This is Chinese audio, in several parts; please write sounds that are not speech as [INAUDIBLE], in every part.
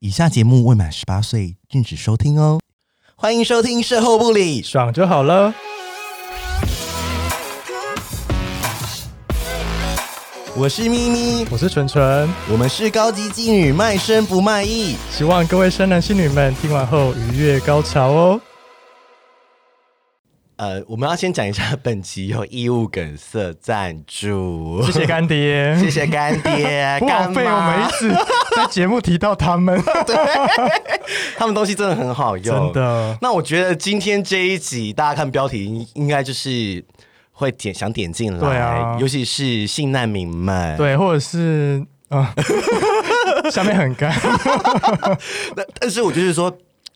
以下节目未满十八岁禁止收听哦。欢迎收听《售后不理》，爽就好了。我是咪咪，我是纯纯，我们是高级妓女，卖身不卖艺。希望各位生男性女们听完后愉悦高潮哦。呃，我们要先讲一下，本集有义务梗色赞助，谢谢干爹，[LAUGHS] 谢谢干爹，[LAUGHS] 不枉费我们一直在节目提到他们，[LAUGHS] 对，他们东西真的很好用，真的。那我觉得今天这一集，大家看标题应应该就是会点想点进来，对啊，尤其是性难民们，对，或者是啊，呃、下面很干，那但是我就是说。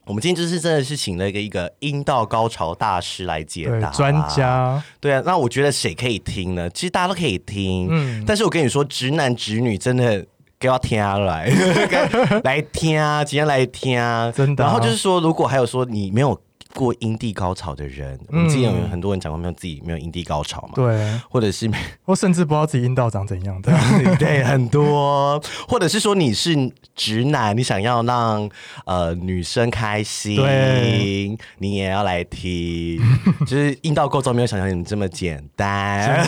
我们今天就是真的是请了一个一个阴道高潮大师来解答专家，对啊，那我觉得谁可以听呢？其实大家都可以听，嗯，但是我跟你说，直男直女真的给我听来 [LAUGHS] 来听啊，今天来听啊，真的啊。然后就是说，如果还有说你没有。过阴蒂高潮的人，我们之前有很多人讲过没有自己没有阴蒂高潮嘛？对，或者是我 [LAUGHS] 甚至不知道自己阴道长怎样的，[LAUGHS] 对，很多，或者是说你是直男，你想要让呃女生开心，对，你也要来听，[LAUGHS] 就是阴道构造没有想象你这么简单。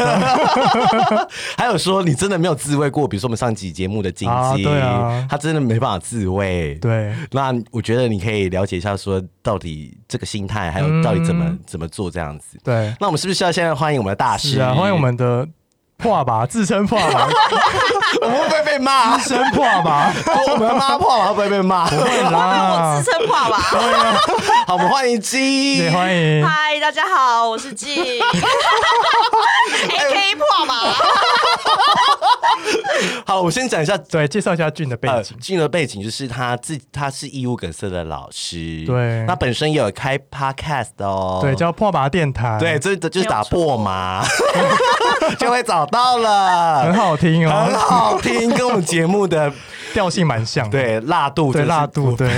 还有说你真的没有自慰过，比如说我们上集节目的晶晶，对啊，他真的没办法自慰，对，那我觉得你可以了解一下，说到底这个。心态还有到底怎么、嗯、怎么做这样子？对，那我们是不是需要现在欢迎我们的大师？啊，欢迎我们的破吧，自称破吧，我们会不会被骂？自称破吧，我们骂破吧会不会被骂？不会啦，我自称破吧。好，我们欢迎鸡，对，欢迎。嗨，大家好，我是鸡，AK 破吧。好，我先讲一下，对，介绍一下俊的背景。俊、呃、的背景就是他自他是义务梗色的老师，对，他本身也有开 podcast 哦，对，叫破麻电台，对，这这就是打破麻 [LAUGHS] 就会找到了，很好听哦，很好听，跟我们节目的 [LAUGHS] 调性蛮像，对，辣度，对，辣度，对，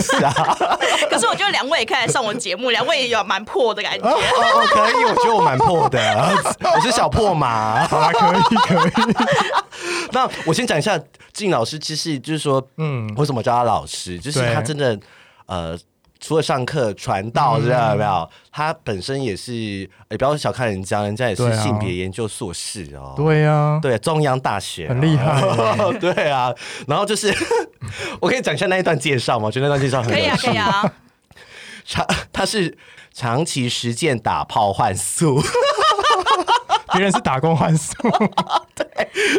是啊。[LAUGHS] 可是我觉得两位也可以来上我节目，两位也有蛮破的感觉。哦，哦，可以，我觉得我蛮破的，我是小破麻，好啦，可以，可以。那我先讲一下静老师，其实就是说，嗯，为什么叫他老师？就是他真的，呃，除了上课传道，知道没有？他本身也是，也不要小看人家，人家也是性别研究硕士哦。对呀，对，中央大学很厉害。[LAUGHS] 对啊，然后就是，[LAUGHS] 我可以讲一下那一段介绍吗？我觉得那段介绍很可以啊，可以啊。长，他是长期实践打炮换宿。别人是打工换宿，[LAUGHS] 对，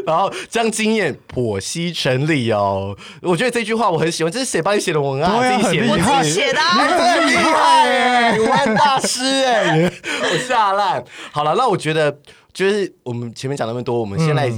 然后将经验剖析成理哦。我觉得这句话我很喜欢，这是谁帮你写的文案？啊、自己写，我自己写的、啊，很厉害耶，文案大师哎，我下烂。好了，那我觉得就是我们前面讲那么多，我们先来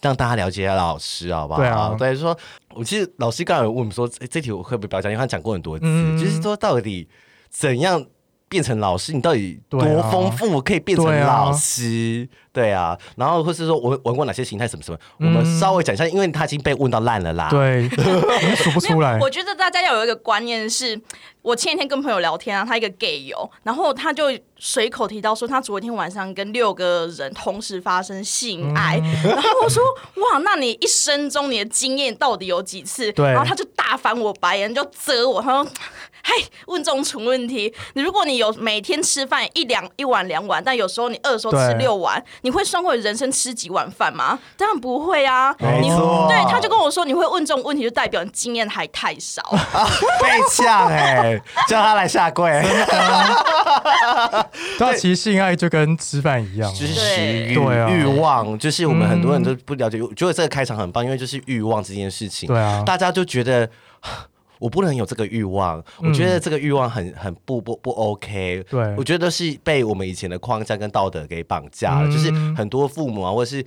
让大家了解一下老师，好不好？对啊，对，说我其实老师刚才有问我们说，哎，这题我会不会不要讲？因为他讲过很多次，嗯、就是说到底怎样。变成老师，你到底多丰富？可以变成老师，对啊。然后或是说我玩过哪些形态，什么什么，嗯、我们稍微讲一下，因为他已经被问到烂了啦。对，[LAUGHS] 数不出来。我觉得大家要有一个观念是，我前几天跟朋友聊天啊，他一个 gay 友，然后他就随口提到说，他昨天晚上跟六个人同时发生性爱，嗯、然后我说哇，那你一生中你的经验到底有几次？对，然后他就大翻我白眼，就责我，他说。嘿，问这种蠢问题，你如果你有每天吃饭一两一碗两碗，但有时候你饿的时候吃六碗，你会算过人生吃几碗饭吗？当然不会啊。你对，他就跟我说，你会问这种问题，就代表你经验还太少。[LAUGHS] 被呛哎，叫他来下跪。[LAUGHS] 对，其实性爱就跟吃饭一样，就是食欲、欲望，就是我们很多人都不了解。我觉得这个开场很棒，因为就是欲望这件事情，对啊，大家就觉得。我不能有这个欲望，嗯、我觉得这个欲望很很不不不 OK。对，我觉得是被我们以前的框架跟道德给绑架了，嗯、就是很多父母啊，或者是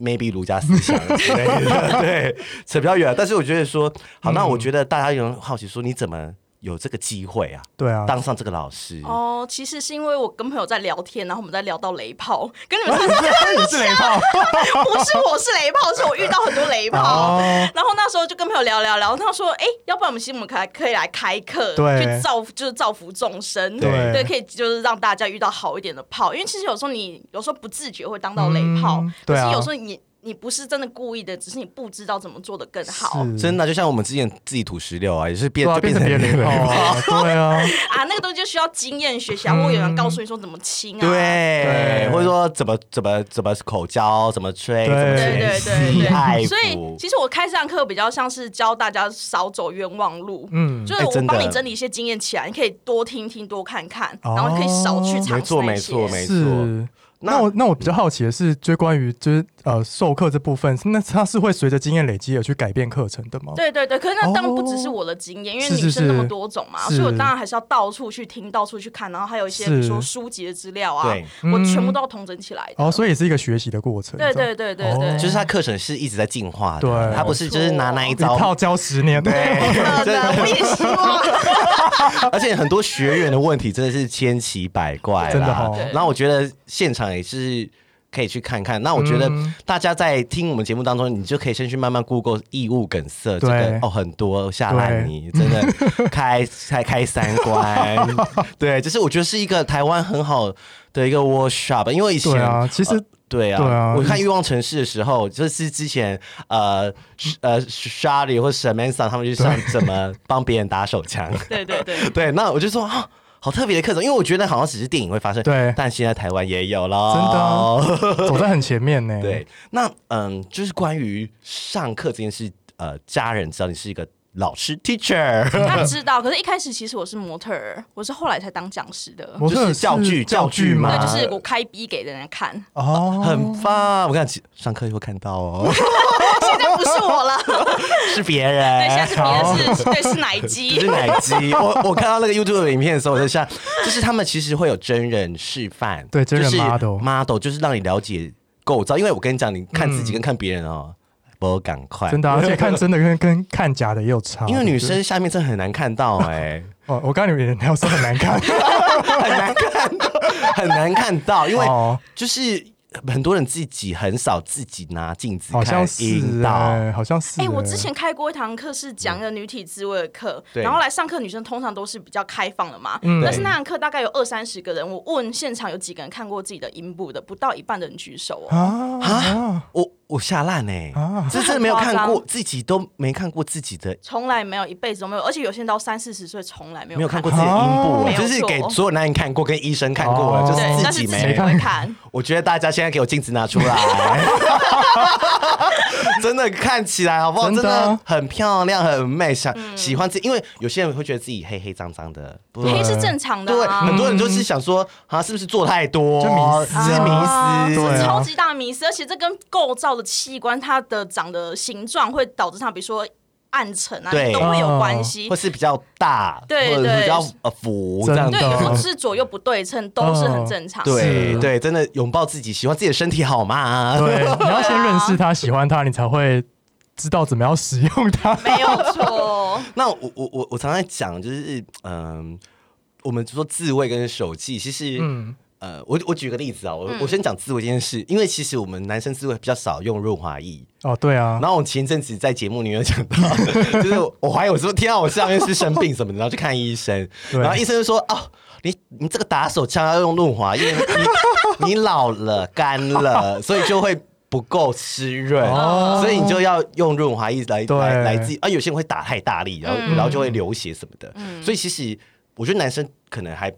maybe 儒家思想之类的，[LAUGHS] 对，扯比较远。但是我觉得说，好，那我觉得大家有人好奇说，你怎么？有这个机会啊，对啊，当上这个老师哦。其实是因为我跟朋友在聊天，然后我们在聊到雷炮，[LAUGHS] 跟你们 [LAUGHS] 说你是雷炮，[LAUGHS] 不是我是雷炮，是我遇到很多雷炮。然后那时候就跟朋友聊聊聊，他说：“哎，要不然我们其实我们可可以来开课，去造就是造福众生，对，可以就是让大家遇到好一点的炮。因为其实有时候你有时候不自觉会当到雷炮，可是有时候你。”你不是真的故意的，只是你不知道怎么做的更好。真的，就像我们之前自己吐石榴啊，也是变、啊、就变成别人了。[LAUGHS] 对啊，啊，那个东西就需要经验学习，或有人告诉你说怎么亲啊，对，对。或者说怎么怎么怎么口交，怎么吹，对对对对对。所以其实我开这堂课比较像是教大家少走冤枉路，嗯，就是我帮你整理一些经验起来，你可以多听听多看看，然后可以少去尝试。没错没错没错。那我那我比较好奇的是，就关于就是呃授课这部分，那它是会随着经验累积而去改变课程的吗？对对对，可是那当然不只是我的经验，哦、因为女生那么多种嘛，所以我当然还是要到处去听，到处去看，然后还有一些比如说书籍的资料啊，我全部都要统整起来的。哦，所以也是一个学习的过程。对对对对对，就是他课程是一直在进化的，对，他不是就是拿那一招套教十年，对，[LAUGHS] 真的，我也希望。[LAUGHS] 而且很多学员的问题真的是千奇百怪，真的哦。然后我觉得现场也是。可以去看看。那我觉得大家在听我们节目当中，你就可以先去慢慢 Google 异物梗塞这个哦，很多下来你真的 [LAUGHS] 开开开三观。对，就是我觉得是一个台湾很好的一个 workshop，因为以前啊，其实对啊，我看欲望城市的时候，就是之前呃呃 Shirley 或 Samantha 他们就上怎么帮别人打手枪。对对对 [LAUGHS] 对，那我就说啊。好特别的课程，因为我觉得好像只是电影会发生，对，但现在台湾也有了，真的 [LAUGHS] 走在很前面呢。对，那嗯，就是关于上课这件事，呃，家人知道你是一个。老师，teacher，他知道，可是一开始其实我是模特儿，我是后来才当讲师的，就是教具教具嘛，对，就是我开逼给人家看，哦，很棒，我看上课就会看到哦，[LAUGHS] [LAUGHS] 现在不是我了，[LAUGHS] 是别人，对，是别人，是，[LAUGHS] 对，是奶鸡，是奶鸡，[LAUGHS] 我我看到那个 YouTube 的影片的时候，我就想，就是他们其实会有真人示范，对，真人 model，model 就是让你了解构造，因为我跟你讲，你看自己跟看别人哦。我赶快，真的，而且看真的跟跟看假的也有差，因为女生下面真的很难看到哎。哦，我刚刚以为你要说很难看，很难看到，很难看到，因为就是。很多人自己很少自己拿镜子看阴道，好像是。哎，我之前开过一堂课是讲一个女体自慰的课，然后来上课女生通常都是比较开放的嘛。但是那堂课大概有二三十个人，我问现场有几个人看过自己的阴部的，不到一半的人举手哦。啊，我我吓烂哎，这真的没有看过，自己都没看过自己的，从来没有，一辈子都没有，而且有些人到三四十岁从来没有没有看过自己的阴部，就是给所有男人看过，跟医生看过了，就是自己没看。我觉得大家现在给我镜子拿出来。[LAUGHS] 真的看起来好不好？真的很漂亮，很美，想喜欢自己。因为有些人会觉得自己黑黑脏脏的，黑是正常的。对，很多人就是想说，啊，是不是做太多？就迷思，迷思，是超级大迷思。而且这跟构造的器官，它的长的形状会导致它，比如说。暗沉啊，都会有关系，或是比较大，对对，比较呃浮这样，对，或是左右不对称，都是很正常。对对，真的拥抱自己，喜欢自己的身体好吗？对，[LAUGHS] 你要先认识他，喜欢他，你才会知道怎么样使用它。没有错。[LAUGHS] 那我我我我常常讲，就是嗯，我们说自慰跟手技，其实嗯。呃，我我举个例子啊，我、嗯、我先讲自慰这件事，因为其实我们男生自慰比较少用润滑液哦，对啊。然后我前阵子在节目里面讲到，[LAUGHS] 就是我怀疑我说天啊，我下面是生病什么的，然后去看医生，然后医生就说哦，你你这个打手枪要用润滑液，你你老了干了，所以就会不够湿润，哦、所以你就要用润滑液来对来来自己啊。有些人会打太大力，然后、嗯、然后就会流血什么的，嗯、所以其实我觉得男生可能还。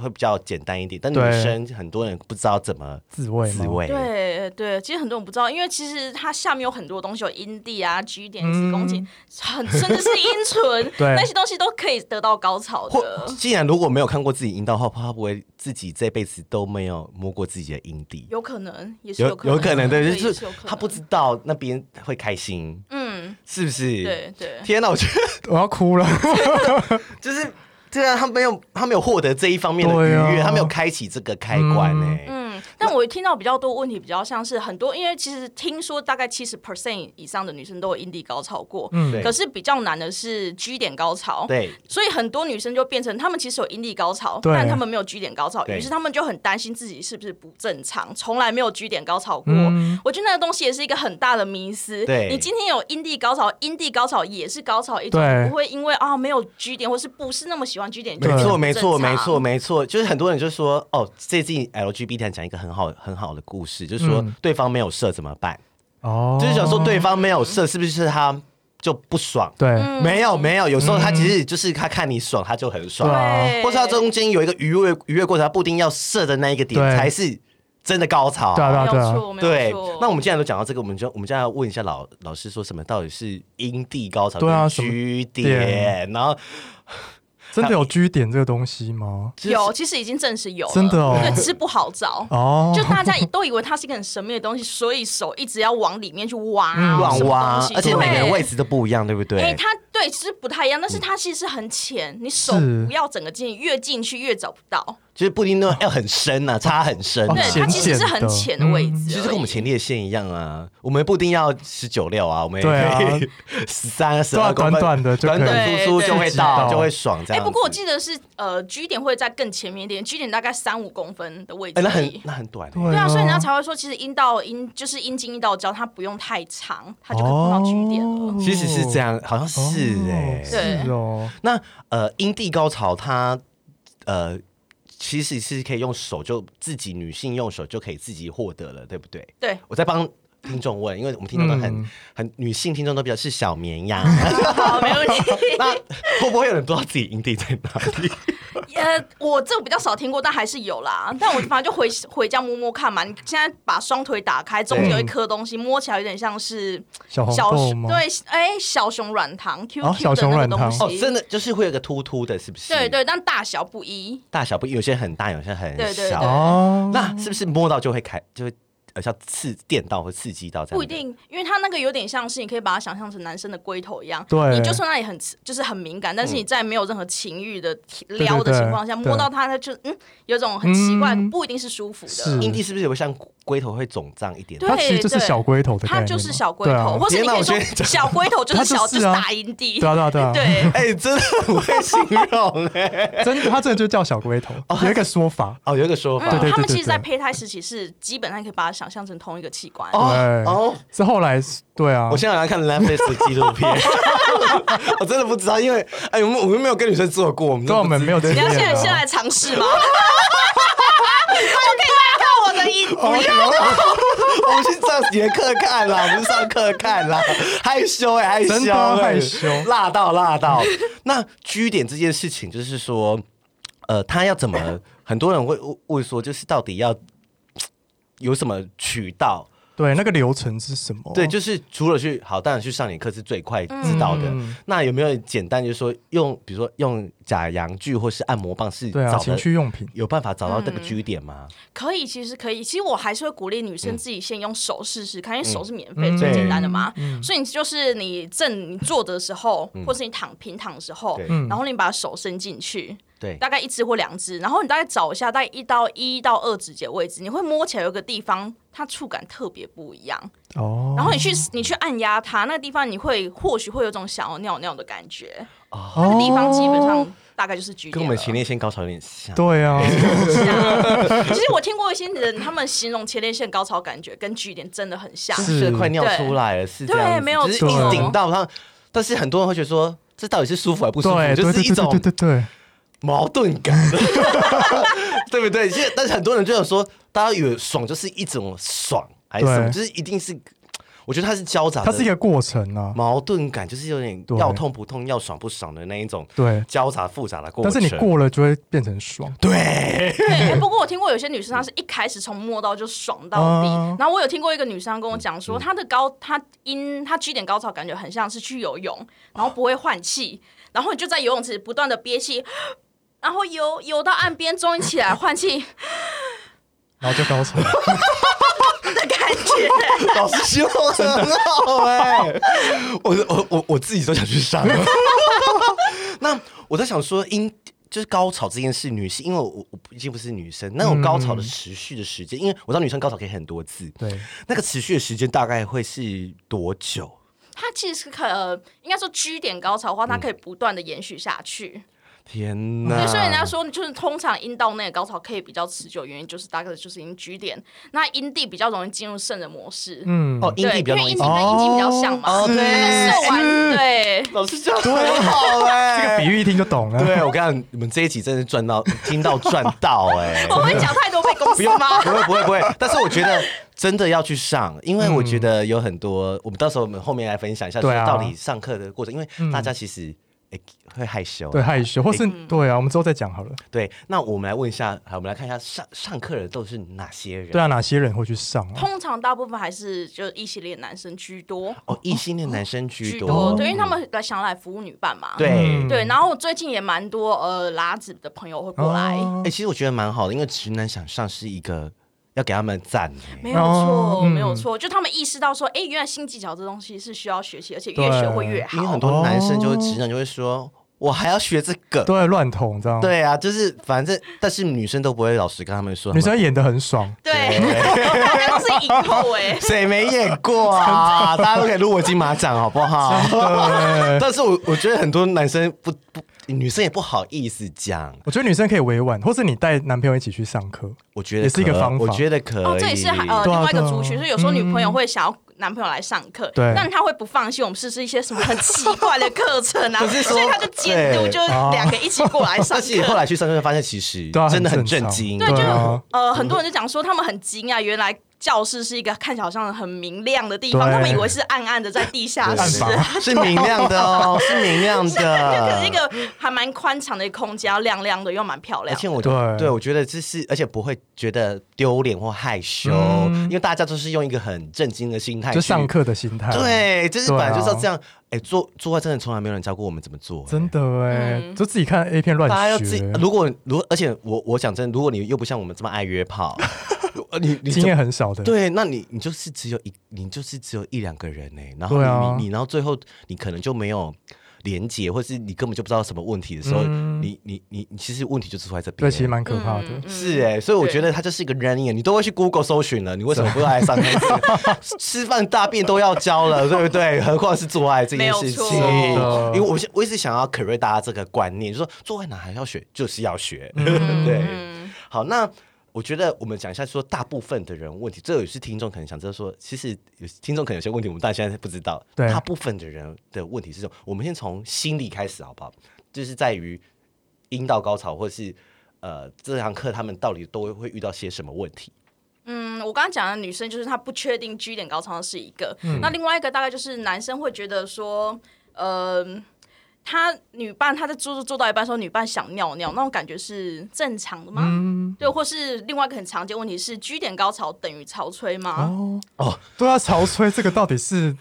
会比较简单一点，但女生很多人不知道怎么自慰。自慰，对对，其实很多人不知道，因为其实它下面有很多东西，有阴蒂啊、G 点、子宫颈，很甚至是阴唇，[LAUGHS] 那些东西都可以得到高潮的。既然如果没有看过自己阴道的话，怕不会自己这辈子都没有摸过自己的阴蒂？有可能，也是有可能，有可能对，就是他不知道那边会开心，嗯，是不是？对对。天哪，我觉得 [LAUGHS] 我要哭了，[LAUGHS] 就是。对啊，他没有，他没有获得这一方面的愉悦，啊、他没有开启这个开关呢、欸。嗯。但我听到比较多问题，比较像是很多，因为其实听说大概七十 percent 以上的女生都有阴蒂高潮过，嗯，可是比较难的是 G 点高潮，对，所以很多女生就变成她们其实有阴蒂高潮，对。但她们没有 G 点高潮，于是她们就很担心自己是不是不正常，从来没有 G 点高潮过。嗯、我觉得那个东西也是一个很大的迷思。对，你今天有阴蒂高潮，阴蒂高潮也是高潮一种，不会因为啊没有 G 点，或是不是那么喜欢 G 点。没错，没错，没错，没错，就是很多人就说哦，最近 LGBT 讲一个很好很好的故事，就是说对方没有射怎么办？哦，就是想说对方没有射，是不是他就不爽？对，没有没有，有时候他其实就是他看你爽，他就很爽，或是他中间有一个愉悦愉悦过程，他不一定要射的那一个点才是。真的高潮，对啊对啊，对。那我们既然都讲到这个，我们就我们现在要问一下老老师，说什么到底是阴蒂高潮？对啊然后。真的有居点这个东西吗？有，其实已经证实有了，真的哦，对，其实不好找哦。就大家都以为它是一个很神秘的东西，所以手一直要往里面去挖，乱挖，而且每个人位置都不一样，对不对？哎，它对，其实不太一样，但是它其实很浅，你手不要整个进，越进去越找不到。就是布丁都要很深呐，插很深。对，它其实是很浅的位置，其实跟我们前列腺一样啊。我们不一定要十九六啊，我们也可以 [LAUGHS] 十三、十二公分，短短的、短短粗粗就会到，就会爽。这样。哎，不过我记得是呃，G 点会在更前面一点，G 点大概三五公分的位置。那很那很短。对啊，所以人家才会说，其实阴道阴就是阴茎阴道交，它不用太长，它就可以碰到 G 点了。其实是这样，好像是哎，是哦。那呃，阴蒂高潮它呃。其实是可以用手就自己女性用手就可以自己获得了，对不对？对，我在帮听众问，因为我们听众都很、嗯、很女性听众都比较是小绵羊，[LAUGHS] 好，没问题。那会不会有人不知道自己营地在哪里？[LAUGHS] 呃，我这个比较少听过，但还是有啦。但我反正就回 [LAUGHS] 回家摸摸看嘛。你现在把双腿打开，中间有一颗东西，摸起来有点像是小小熊对，哎，小熊软糖 Q Q 的那个东西。哦，真的就是会有个凸凸的，是不是？对对，但大小不一。大小不一，有些很大，有些很小。对对对。那是不是摸到就会开就会？像刺电到或刺激到这样，不一定，因为它那个有点像是，你可以把它想象成男生的龟头一样。对，你就算那里很就是很敏感，但是你在没有任何情欲的撩的情况下摸到它，它就嗯，有种很奇怪，不一定是舒服的。阴蒂是不是有个像龟头会肿胀一点？它其实就是小龟头的，它就是小龟头，或是你可以说小龟头就是小，就是大阴蒂。对啊对啊对。对，[LAUGHS] 哎，真的不会形容哎，真的，它真的就叫小龟头。有一个说法哦，有一个说法。对对对，他们其实，在胚胎时期是基本上可以把它想象成同一个器。哦哦，是后来对啊，我现在好像看 Netflix 的纪录片，[LAUGHS] 我真的不知道，因为哎，我们我们没有跟女生做过，我们跟我们没有。你要现在先来尝试吗？[LAUGHS] 我可以。不要，[LAUGHS] 我们去上节课看啦，我们上课看啦，[LAUGHS] 害羞哎，害羞害羞，辣到辣到。那据点这件事情，就是说，呃，他要怎么？很多人会问说，就是到底要。有什么渠道？对，那个流程是什么？对，就是除了去好，当然去上你课是最快知道的。嗯、那有没有简单，就是说用，比如说用假阳具或是按摩棒，是找情趣用品，有办法找到那个 G 点吗？可以，其实可以。其实我还是会鼓励女生自己先用手试试看，因为手是免费、嗯、最简单的嘛。嗯、所以你就是你正你坐的时候，嗯、或是你躺平躺的时候，嗯、然后你把手伸进去。对，大概一只或两只，然后你大概找一下，大概一到一到二指节位置，你会摸起来有个地方，它触感特别不一样。哦。然后你去你去按压它，那个地方你会或许会有种想要尿尿的感觉。哦。那个地方基本上大概就是点。跟我们前列腺高潮有点像。对啊。[LAUGHS] 其实我听过一些人，他们形容前列腺高潮感觉跟 G 点真的很像，是快尿出来了，是这样。对，没有错。就是一顶到它，但是很多人会觉得说，这到底是舒服还不舒服？就是一种对对对。矛盾感，[LAUGHS] 对不对？现在但是很多人就想说，大家以为爽就是一种爽，还是什么？就是一定是，我觉得它是交杂，它是一个过程啊。矛盾感就是有点要痛不痛，要爽不爽的那一种，对，交杂复杂的过程。但是你过了就会变成爽，对。对，不过我听过有些女生，她是一开始从摸到就爽到底。然后我有听过一个女生跟我讲说，她的高，她因她 G 点高潮感觉很像是去游泳，然后不会换气，然后你就在游泳池不断的憋气。然后游游到岸边，终于起来换气，然后就高潮的感觉。老师希望很好哎，我我我我自己都想去上。[LAUGHS] 那我在想说，因就是高潮这件事，女性因为我我已经不是女生，那种高潮的持续的时间，嗯、因为我知道女生高潮可以很多次，对，那个持续的时间大概会是多久？它其实可应该说 G 点高潮的话，它可以不断的延续下去。嗯天呐！对，所以人家说，就是通常阴道内的高潮可以比较持久，原因就是大概就是因为 G 点，那阴蒂比较容易进入圣人模式。嗯，哦，阴蒂比较容易，因为阴蒂跟阴茎比较像嘛。哦，对，射完对。老师讲得很好 [LAUGHS] 哎，这个比喻一听就懂了。对，我跟你讲，你们这一集真是赚到，听到赚到哎。[LAUGHS] 我会讲太多被公司吗？不会不会不会，但是我觉得真的要去上，因为我觉得有很多，嗯、我们到时候我们后面来分享一下，说到底上课的过程，啊、因为大家其实。哎，会害羞，对害羞，或是对啊，我们之后再讲好了。对，那我们来问一下，好，我们来看一下上上课的都是哪些人？对啊，哪些人会去上？通常大部分还是就异性恋男生居多。哦，异性恋男生居多，对，因为他们来想来服务女伴嘛。对对，然后最近也蛮多呃拉子的朋友会过来。哎，其实我觉得蛮好的，因为直男想上是一个。要给他们赞，没有错，没有错，就他们意识到说，哎，原来新技巧这东西是需要学习，而且越学会越好。因为很多男生就会直男就会说，我还要学这个，都在乱捅，这样。对啊，就是反正，但是女生都不会老实跟他们说，女生演的很爽，对，大家都是影后哎，[LAUGHS] 谁没演过啊？[LAUGHS] 大家都可以入我金马奖好不好？[LAUGHS] 但是我我觉得很多男生不不。女生也不好意思讲，我觉得女生可以委婉，或是你带男朋友一起去上课，我觉得也是一个方法。我觉得可以。哦，这也是呃另外一个族群，所以有时候女朋友会想要男朋友来上课，对，但他会不放心我们试试一些什么很奇怪的课程啊，[LAUGHS] 所以他就监督，就两个一起过来上课。[LAUGHS] 但是后来去上课，发现其实真的很震惊，对，就呃很多人就讲说他们很惊讶，原来。教室是一个看起来好像很明亮的地方，他们以为是暗暗的在地下室，[LAUGHS] 是明亮的哦，是明亮的。可是一个还蛮宽敞的一个空间，亮亮的又蛮漂亮。而且我对对我觉得这是，而且不会觉得丢脸或害羞，因为大家都是用一个很震惊的心态，就上课的心态。对，就是本来就是要这样。哎，做做爱真的从来没有人教过我们怎么做，真的哎，就自己看 A 片乱学。大家要自己，如果如而且我我讲真，如果你又不像我们这么爱约炮。你你经验很少的，对，那你你就是只有一，你就是只有一两个人呢，然后你、啊、你，然后最后你可能就没有连接，或是你根本就不知道什么问题的时候，嗯、你你你你其实问题就出在这边，对，其实蛮可怕的，嗯、是哎，所以我觉得它就是一个 running，你都会去 Google 搜寻了，你为什么不来上课？[LAUGHS] 吃饭大便都要教了，对不对？何况是做爱这件事情？因为我我一直想要 correct 大家这个观念，就是说做爱哪还要学，就是要学，嗯、[LAUGHS] 对。好，那。我觉得我们讲一下，说大部分的人问题，这也是听众可能想知道说，其实有听众可能有些问题，我们大家现在不知道。对，大部分的人的问题是这种，我们先从心理开始好不好？就是在于阴道高潮，或是呃这堂课他们到底都会遇到些什么问题？嗯，我刚刚讲的女生就是她不确定 G 点高潮是一个，嗯、那另外一个大概就是男生会觉得说，呃。他女伴，他在做做做到一半的时候，女伴想尿尿，那种感觉是正常的吗？嗯、对，或是另外一个很常见问题是居点高潮等于潮吹吗？哦，哦，对啊，潮吹这个到底是？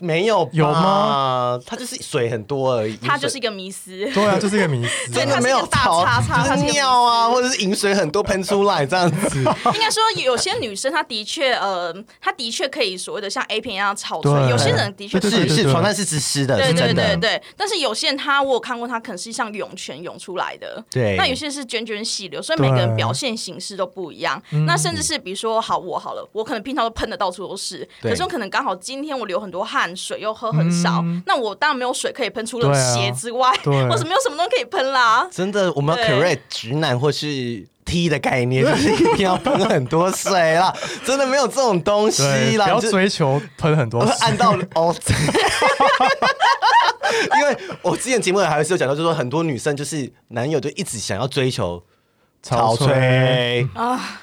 没有？有吗？它就是水很多而已。它就是一个迷思。对啊，就是一个迷思。[LAUGHS] 真的没有大叉叉，尿啊，或者是饮水很多喷出来这样子。[LAUGHS] 应该说，有些女生她的确呃，她的确可以所谓的像 A 片一样草水。有些人的确是是床单是湿湿的，对对对对。但是有些人她我有看过，她可能是像涌泉涌出来的。对。那有些是涓涓细流，所以每个人表现形式都不一样。那甚至是比如说，好我好了，我可能平常都喷的到处都是，可是我可能刚好今天我流很多汗水。又喝很少，嗯、那我当然没有水可以喷，除了鞋之外，或是没有什么东西可以喷啦。真的，我们要 correct 直男或是 T 的概念，[LAUGHS] 就是一定要喷很多水啦。真的没有这种东西啦，不要追求喷很多水，按道理 [LAUGHS] 哦。[LAUGHS] 因为我之前节目里还是有讲到，就是说很多女生就是男友就一直想要追求潮吹啊。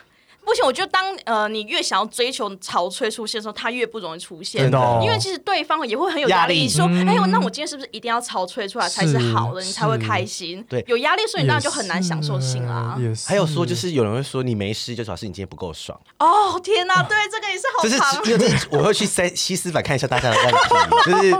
不行，我觉得当呃你越想要追求潮吹出现的时候，它越不容易出现。因为其实对方也会很有压力，说：“哎呦，那我今天是不是一定要潮吹出来才是好的，你才会开心？”对，有压力，所以你当然就很难享受性啦。还有说，就是有人会说你没事，就表示你今天不够爽。哦天哪，对，这个也是好长。就是我会去塞西斯版看一下大家的问题，就是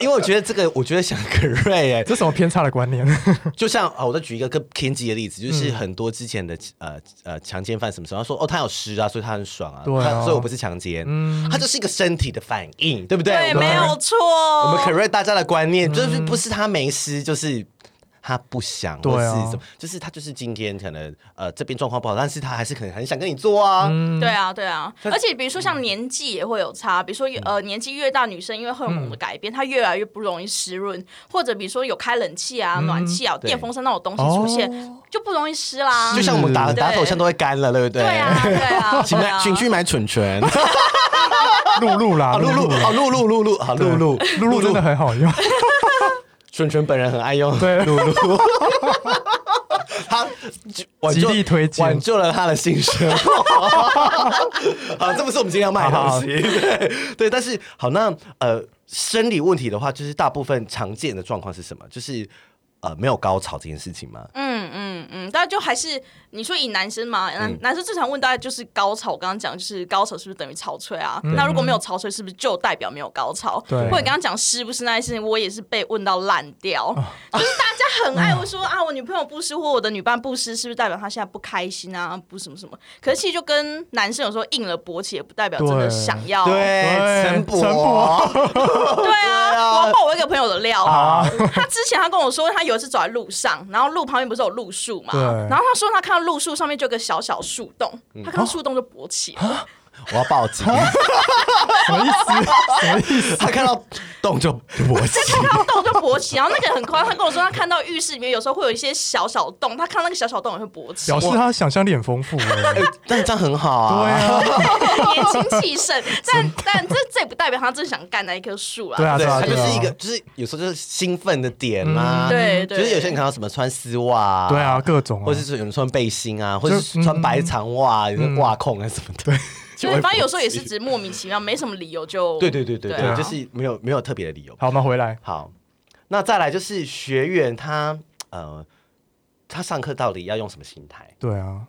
因为我觉得这个，我觉得想可瑞哎，这什么偏差的观念？就像啊，我再举一个更偏激的例子，就是很多之前的呃呃强奸犯什么时候说。哦，他有湿啊，所以他很爽啊。对啊，所以我不是强奸，嗯，他就是一个身体的反应，对不对？对，没有错。我们 correct 大家的观念，就是不是他没湿，就是。他不想，或是什么，就是他就是今天可能呃这边状况不好，但是他还是可能很想跟你做啊。对啊，对啊。而且比如说像年纪也会有差，比如说呃年纪越大，女生因为荷尔蒙的改变，她越来越不容易湿润，或者比如说有开冷气啊、暖气啊、电风扇那种东西出现，就不容易湿啦。就像我们打打手枪都会干了，对不对？对啊，对啊。[LAUGHS] 请买，请去买蠢蠢，[LAUGHS] 露露啦，露露，好露露露露，好露露，露露。真的很好用。[LAUGHS] 纯纯本人很爱用，对露露。[LAUGHS] [LAUGHS] 他极力推荐，挽救了他的性生活。[LAUGHS] 好，这不是我们今天要卖的东西。对对，但是好，那呃，生理问题的话，就是大部分常见的状况是什么？就是。呃，没有高潮这件事情吗？嗯嗯嗯，大家就还是你说以男生嘛，男、嗯、男生最常问大家就是高潮。我刚刚讲就是高潮是不是等于潮吹啊？嗯、那如果没有潮吹，是不是就代表没有高潮？对。或者刚刚讲湿不湿那件事情，我也是被问到烂掉。啊、就是大家很爱我说啊，我女朋友不湿或我的女伴不湿，是不是代表她现在不开心啊？不什么什么？可是其实就跟男生有时候硬了勃起，也不代表真的想要。对，陈勃。[LAUGHS] 对啊，我要爆我一个朋友的料。啊、他之前他跟我说他。有一次走在路上，然后路旁边不是有路树嘛？然后他说他看到路树上面就有个小小树洞，嗯、他看到树洞就勃起了。我要报警！什么意思？什么意思？他看到洞就勃起，他看到洞就勃起。然后那个很夸张，他跟我说他看到浴室里面有时候会有一些小小洞，他看到那个小小洞也会勃起，表示他想象力很丰富。[LAUGHS] 哎，但这样很好啊，对啊，年轻气盛。[LAUGHS] 但但这这也不代表他真想干那一棵树啊。对啊，对啊，他就是一个，就是有时候就是兴奋的点嘛。对对，就是有些人看到什么穿丝袜，啊对啊，各种，或者是有人穿背心啊，或者是穿白长袜，有些袜控啊什么的。对，反正有时候也是只莫名其妙，没什么理由就。对对对对对，对啊、就是没有没有特别的理由。好，我们回来。好，那再来就是学员他呃，他上课到底要用什么心态？对啊，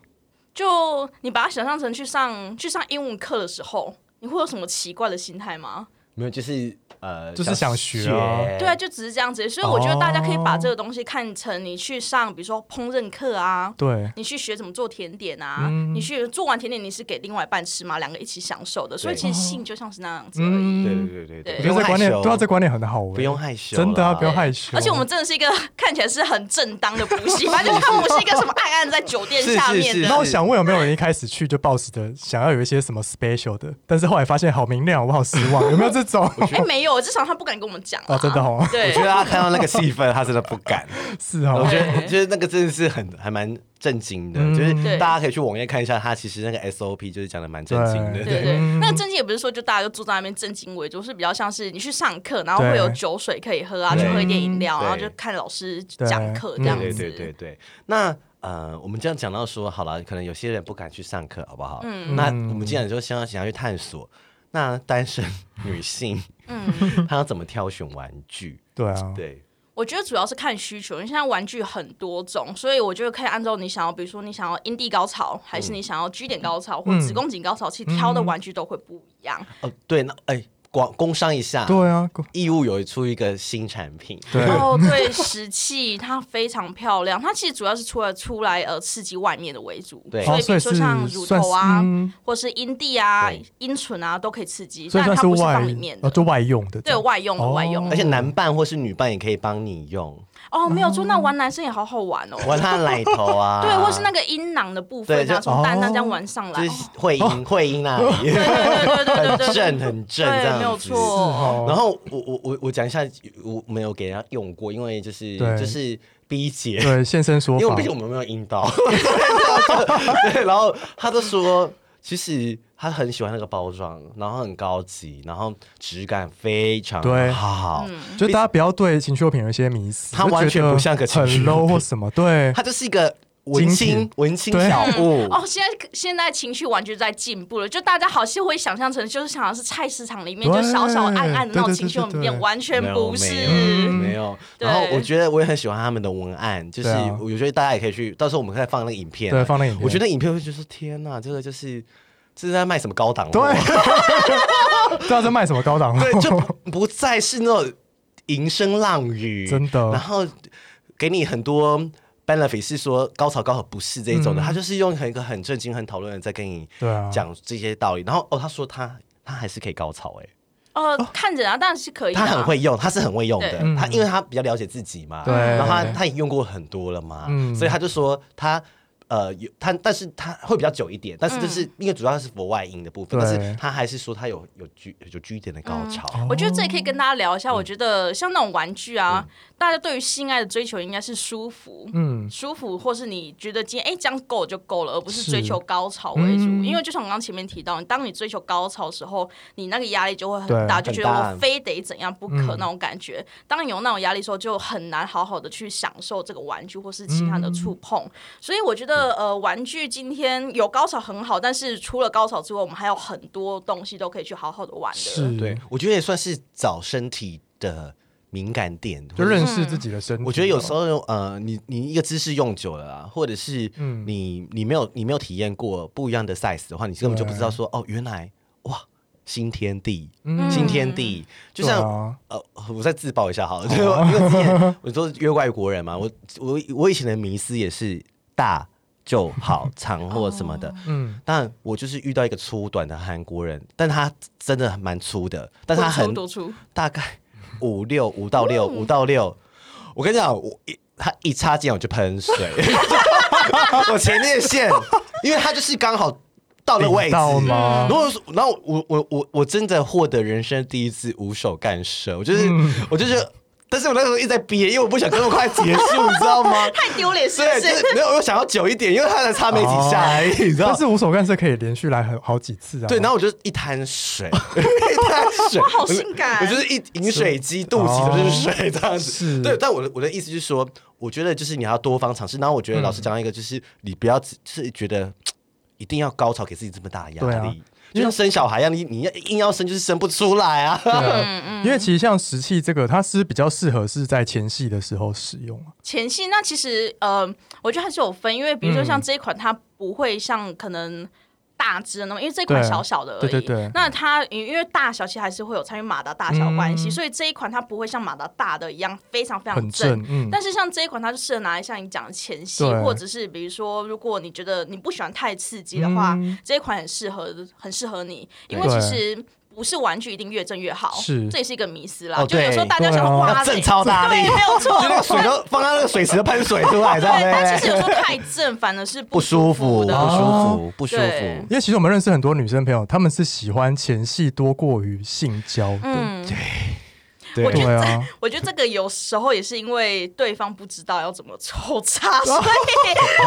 就你把它想象成去上去上英文课的时候，你会有什么奇怪的心态吗？没有，就是。呃，就是想学，啊，对啊，就只是这样子，所以我觉得大家可以把这个东西看成你去上，比如说烹饪课啊，对，你去学怎么做甜点啊，嗯、你去做完甜点，你是给另外一半吃嘛？两个一起享受的，所以其实性就像是那样子而已。嗯、对对对对，我觉得这观念，对啊，这观念很好，不用害羞，真的啊，不用害羞。而且我们真的是一个看起来是很正当的补习班，[LAUGHS] 就看我们是一个什么暗暗在酒店下面的。那我想问，有没有人一开始去就抱持的想要有一些什么 special 的，但是后来发现好明亮，我好失望，有没有这种？哎，没有，至少他不敢跟。我们讲啊，真的哦。对，我觉得他看到那个气氛，他真的不敢。[LAUGHS] 是哦，我觉得，我觉得那个真的是很还蛮震惊的。就是大家可以去网页看一下，他其实那个 SOP 就是讲的蛮震惊的。对对，那个震惊也不是说就大家就坐在那边震惊为主，是比较像是你去上课，然后会有酒水可以喝啊，去喝一点饮料，然后就看老师讲课这样子。对对对对。那呃，我们这样讲到说，好了，可能有些人不敢去上课，好不好？嗯。那我们既然就想要想要去探索。那单身女性，嗯，她要怎么挑选玩具？对啊，对，我觉得主要是看需求，因为现在玩具很多种，所以我觉得可以按照你想要，比如说你想要阴蒂高潮，还是你想要 G 点高潮，或子宫颈高潮，其实挑的玩具都会不一样。哦，对，那哎。广工商一下，对啊，义务有出一个新产品，对。哦，对，石器它非常漂亮，它其实主要是出了出来呃刺激外面的为主，对，所以比如说像乳头啊，或是阴蒂啊、阴唇啊都可以刺激，但它不是放里面的，就外用的，对，外用的外用，而且男伴或是女伴也可以帮你用。哦，没有错，那玩男生也好好玩哦，玩他奶头啊，[LAUGHS] 对，或是那个阴囊的部分，啊，从蛋蛋这样玩上来，就是会阴 [LAUGHS] 会阴那里，对对对对对，很正很正这样，没有错。然后我我我我讲一下，我没有给人家用过，因为就是就是 B 姐对现身说法，因为毕竟我们没有阴道，[LAUGHS] 对，然后他就说。其实他很喜欢那个包装，然后很高级，然后质感非常好。对，就大家不要对情趣用品有一些迷思，它完全不像个情趣用品很 low 或什么。对，它就是一个文青文青小物。哦，现在现在情绪完全在进步了，就大家好像会想象成就是想要是菜市场里面就小小暗暗的那种情趣用品，完全不是，没有。然后我觉得我也很喜欢他们的文案，就是我觉得大家也可以去，到时候我们可以放那个影片，对，放那影片。我觉得影片会觉得天哪，这个就是。这是在卖什么高档？对，不知道在卖什么高档。对，就不再是那种吟声浪语，[LAUGHS] 真的。然后给你很多 benefit，是说高潮高潮不是这一种的，嗯、他就是用一个很正经、很讨论的在跟你讲这些道理。啊、然后哦，他说他他还是可以高潮哎、欸。哦，看着啊，当然是可以。他很会用，他是很会用的。他因为他比较了解自己嘛，对，然后他他也用过很多了嘛，嗯、所以他就说他。呃，有它，但是它会比较久一点，但是就是因为主要是佛外音的部分，但是他还是说他有有居有居一点的高潮。我觉得这也可以跟大家聊一下。我觉得像那种玩具啊，大家对于性爱的追求应该是舒服，嗯，舒服，或是你觉得今天哎这样够就够了，而不是追求高潮为主。因为就像我刚刚前面提到，当你追求高潮的时候，你那个压力就会很大，就觉得我非得怎样不可那种感觉。当你有那种压力的时候，就很难好好的去享受这个玩具或是其他的触碰。所以我觉得。呃，玩具今天有高潮很好，但是除了高潮之外，我们还有很多东西都可以去好好的玩的。是，对，我觉得也算是找身体的敏感点，就认识自己的身体。我觉得有时候，呃，你你一个姿势用久了啊，或者是你你没有你没有体验过不一样的 size 的话，你根本就不知道说哦，原来哇，新天地，新天地，就像呃，我再自曝一下好了，就 [LAUGHS] 因为之前我说约外国人嘛，我我我以前的迷思也是大。就好长或什么的，嗯，但我就是遇到一个粗短的韩国人，但他真的蛮粗的，但他很多粗，大概五六五到六五到六，我跟你讲，我一他一插进我就喷水，[LAUGHS] 我前列腺，因为他就是刚好到了位置。嘛，如果然后我我我我真的获得人生第一次无手干涉，我就是我就是。但是我那时候一直在憋，因为我不想这么快结束，你知道吗？[LAUGHS] 太丢脸，是不是？没有，我想要久一点，因为他才差没几下而已，你知道。但是无所干是可以连续来很好几次啊。对，然后我就一滩水，[LAUGHS] 一滩水，好性感。我就是一饮水机，肚脐都是水这样子。是，对。但我的我的意思就是说，我觉得就是你要多方尝试。然后我觉得老师讲到一个，就是你不要只是觉得一定要高潮，给自己这么大的压力。就像生小孩一样，你你要硬要生，就是生不出来啊。对啊，因为其实像石器这个，它是比较适合是在前戏的时候使用。前戏那其实呃，我觉得还是有分，因为比如说像这一款，它不会像可能。大只的那么，因为这一款小小的而已。对对对。那它因为大小其实还是会有参与马达大小关系，嗯、所以这一款它不会像马达大的一样非常非常正。但是像这一款，它就适合拿来像你讲的前戏，或者是比如说，如果你觉得你不喜欢太刺激的话，嗯、这一款很适合，很适合你，因为其实。不是玩具一定越正越好，是这也是一个迷思啦。就有时候大家想要哇，正超大力，没有错，就那个水都放在那个水池喷水出来，对。但其实有时候太正反而是不舒服的，不舒服，不舒服。因为其实我们认识很多女生朋友，她们是喜欢前戏多过于性交的。对。我觉得，我觉得这个有时候也是因为对方不知道要怎么抽插，[LAUGHS] 所以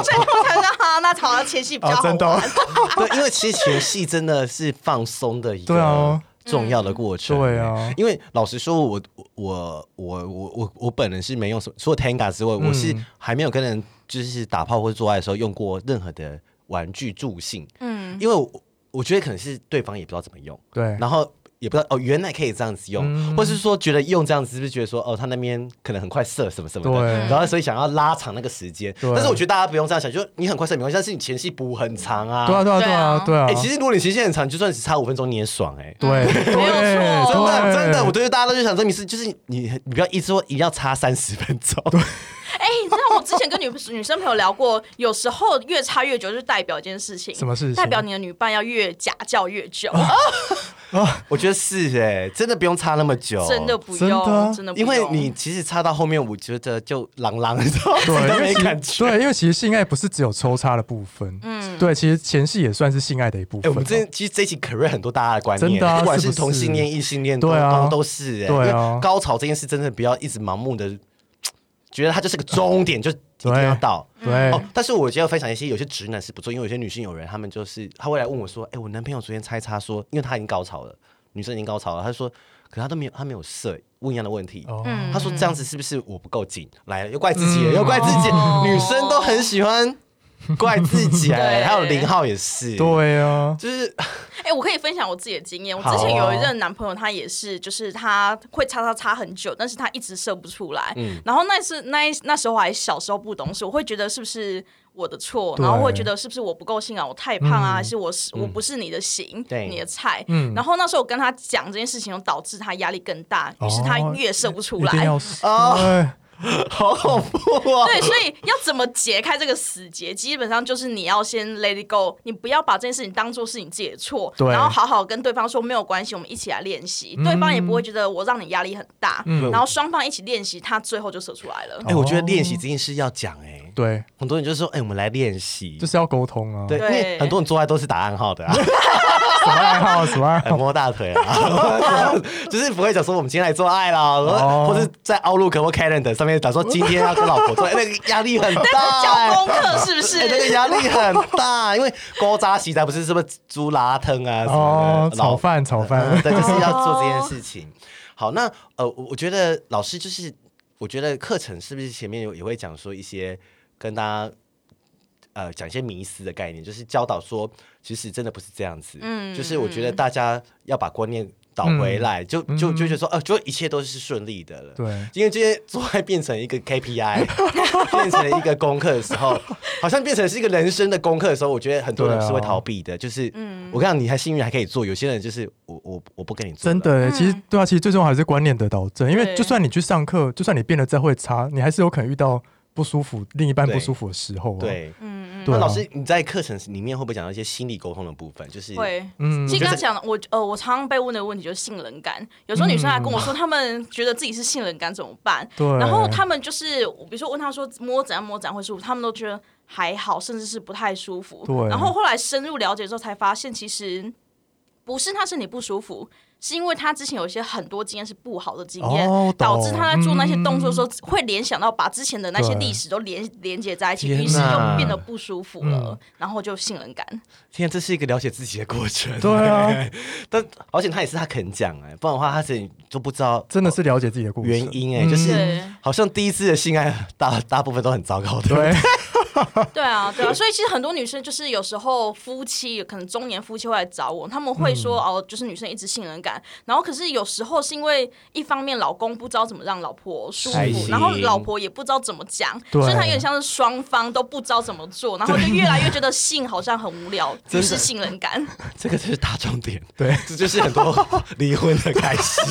所以我才说哈，那好像前戏比较好玩。[LAUGHS] 对，因为其实前戏真的是放松的一个重要的过程。对啊，因为老实说，我我我我我我本人是没用什么，除了 Tenga 之外，我是还没有跟人就是打炮或者做爱的时候用过任何的玩具助兴。嗯，因为我我觉得可能是对方也不知道怎么用。对，然后。也不知道哦，原来可以这样子用，嗯、或是说觉得用这样子是不是觉得说哦，他那边可能很快射什么什么的，然后所以想要拉长那个时间。但是我觉得大家不用这样想，就你很快射没关系，但是你前戏补很长啊。对啊，对啊，对啊，对啊。哎、欸，其实如果你前戏很长，就算只差五分钟你也爽哎、欸。对，没有错，真的真的，我觉得大家都就想这迷思，就是你你不要一直说一定要差三十分钟。[LAUGHS] 对。哎，你知道我之前跟女女生朋友聊过，有时候越差越久，就是代表一件事情。什么事情？代表你的女伴要越假叫越久。[LAUGHS] [LAUGHS] 啊，[LAUGHS] 我觉得是哎，真的不用插那么久，真的不用，真的，因为你其实插到后面，我觉得就朗朗，你知道吗？[LAUGHS] 没感觉。对，因为其实性爱不是只有抽插的部分，嗯，对，其实前戏也算是性爱的一部分。我们这其实这一期 Correct 很多大家的观念，不管是同性恋、异性恋，对啊，都是哎，对啊，高潮这件事真的不要一直盲目的觉得它就是个终点，就一定要到。对哦，但是我今天要分享一些，有些直男是不错，因为有些女性友人，他们就是他会来问我说：“哎，我男朋友昨天猜差说，因为他已经高潮了，女生已经高潮了，他说，可他都没有，他没有射，问一样的问题。他说这样子是不是我不够紧？来了，又怪自己，又怪自己，女生都很喜欢。” [LAUGHS] 怪自己哎，还有零号也是，对啊，就是，[LAUGHS] 哎，我可以分享我自己的经验。我之前有一任男朋友，他也是，就是他会擦擦擦很久，但是他一直射不出来。嗯，然后那是那那时候还小时候不懂事，我会觉得是不是我的错，然后会觉得是不是我不够性感，我太胖啊，还是我是我不是你的型，你的菜。嗯，然后那时候我跟他讲这件事情，导致他压力更大，于是他越射不出来。[LAUGHS] [LAUGHS] 好恐怖啊！对，所以要怎么解开这个死结？基本上就是你要先 let it go，你不要把这件事情当做是你自己的错，对。然后好好跟对方说没有关系，我们一起来练习，嗯、对方也不会觉得我让你压力很大，嗯、然后双方一起练习，他最后就射出来了。哎、欸，我觉得练习这件事要讲哎、欸，对，很多人就说哎、欸，我们来练习，就是要沟通啊，对，因为很多人做爱都是打暗号的啊。[LAUGHS] [LAUGHS] 什么爱好？什么爱好？摸大腿啊，[LAUGHS] 就是不会讲说我们今天来做爱了，或者在 Outlook 或 Calendar 上面打说今天要跟老婆做爱，[LAUGHS] 那个压力很大。交功课是不是？那个压力很大，因为勾扎洗澡不是什么猪拉汤啊，哦，炒饭炒饭，对，就是 [LAUGHS] 要做这件事情。好，那呃，我觉得老师就是，我觉得课程是不是前面有也会讲说一些跟大家。呃，讲一些迷思的概念，就是教导说，其实真的不是这样子。嗯，就是我觉得大家要把观念倒回来，嗯、就就就觉得说，呃，就一切都是顺利的了。对，因为这些做爱变成一个 KPI，[LAUGHS] 变成了一个功课的时候，好像变成是一个人生的功课的时候，我觉得很多人是会逃避的。啊、就是，嗯，我看你还幸运还可以做，有些人就是我我我不跟你做。真的，其实对啊，其实最重要还是观念的导正，因为就算你去上课，就算你变得再会差，你还是有可能遇到。不舒服，另一半不舒服的时候，对，嗯嗯。那老师，你在课程里面会不会讲到一些心理沟通的部分？就是会，嗯。其实刚刚讲的，我呃，我常常被问的问题就是性冷感。有时候女生来跟我说，她们觉得自己是性冷感怎么办？对。然后她们就是，比如说问她说摸怎样摸怎样会舒服，她们都觉得还好，甚至是不太舒服。对。然后后来深入了解之后，才发现其实不是她身体不舒服。是因为他之前有一些很多经验是不好的经验，哦、导致他在做那些动作的时候，会联想到把之前的那些历史都连连接在一起，于是又变得不舒服了，嗯、然后就信任感。天，这是一个了解自己的过程。对啊，但而且他也是他肯讲哎，不然的话他自己都不知道，真的是了解自己的过程原因哎，就是好像第一次的性爱大大部分都很糟糕的。对。对啊，对啊，所以其实很多女生就是有时候夫妻可能中年夫妻会来找我，他们会说、嗯、哦，就是女生一直信任感，然后可是有时候是因为一方面老公不知道怎么让老婆舒服，然后老婆也不知道怎么讲，所以他有点像是双方都不知道怎么做，然后就越来越觉得性好像很无聊，就是信任感。[LAUGHS] 这个就是大重点，对，这就是很多离婚的开始，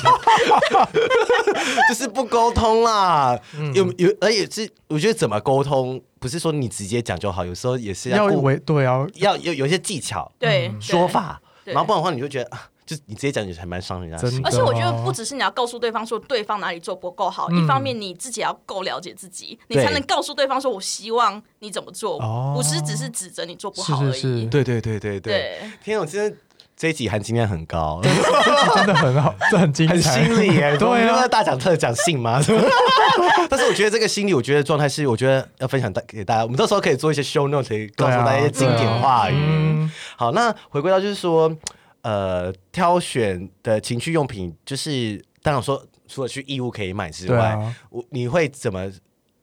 [LAUGHS] 就是不沟通啦，嗯、有有，而且是我觉得怎么沟通。不是说你直接讲就好，有时候也是要为对啊，要有有一些技巧，对说法，然后不然的话，你就觉得啊，就你直接讲也还蛮伤人家心。而且我觉得不只是你要告诉对方说对方哪里做不够好，一方面你自己要够了解自己，你才能告诉对方说我希望你怎么做，不是只是指责你做不好而已。对对对对对。天，我今天这一集含金量很高，[LAUGHS] 真的很好，这很精彩，很心理哎，对啊，大讲特讲性吗？[LAUGHS] 但是我觉得这个心理，我觉得状态是，我觉得要分享大给大家。我们到时候可以做一些 show note，可以告诉大家一些经典话语。嗯、好，那回归到就是说，呃，挑选的情趣用品，就是当然说，除了去义乌可以买之外，啊、我你会怎么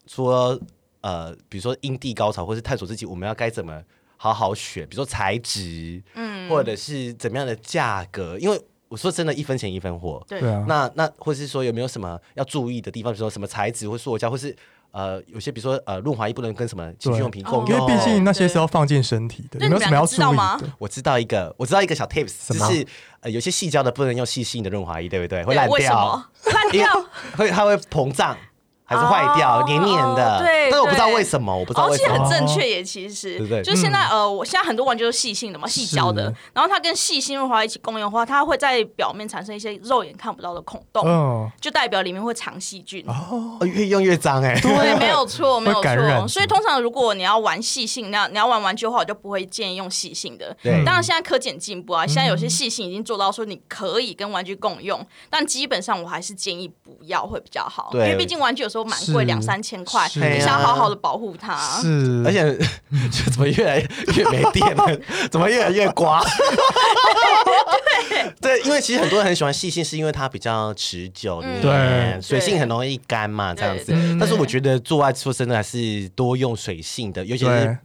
说？呃，比如说阴蒂高潮，或是探索自己，我们要该怎么好好选？比如说材质，嗯，或者是怎么样的价格？因为我说真的，一分钱一分货。对啊，那那或是说有没有什么要注意的地方？比如说什么材质或塑胶，或是呃有些比如说呃润滑液不能跟什么情趣用品共用，因为毕竟那些是要放进身体的。有没有什么要注意的？我知道一个，我知道一个小 tips，就是呃有些细胶的不能用细性的润滑液，对不对？会烂掉，烂掉 [LAUGHS] 会它会膨胀。还是坏掉，黏黏的。对，但是我不知道为什么，我不知道为什么。而且很正确耶，其实。对对。就现在呃，我现在很多玩具都是矽性的嘛，细胶的。然后它跟细性润滑一起共用的话，它会在表面产生一些肉眼看不到的孔洞，就代表里面会藏细菌。哦，越用越脏哎。对，[LAUGHS] 没有错，没有错。所以通常如果你要玩细性，你要你要玩玩具的话，我就不会建议用细性的。对。当然现在科技进步啊，现在有些细性已经做到说你可以跟玩具共用，但基本上我还是建议不要会比较好，因为毕竟玩具有时候蛮贵，两三。千块，你想好好的保护它。是，而且 [LAUGHS] 就怎么越来越没电了？[LAUGHS] 怎么越来越刮？对，因为其实很多人很喜欢细性，是因为它比较持久，对，水性很容易干嘛，这样子。但是我觉得做爱说真的还是多用水性的，尤其是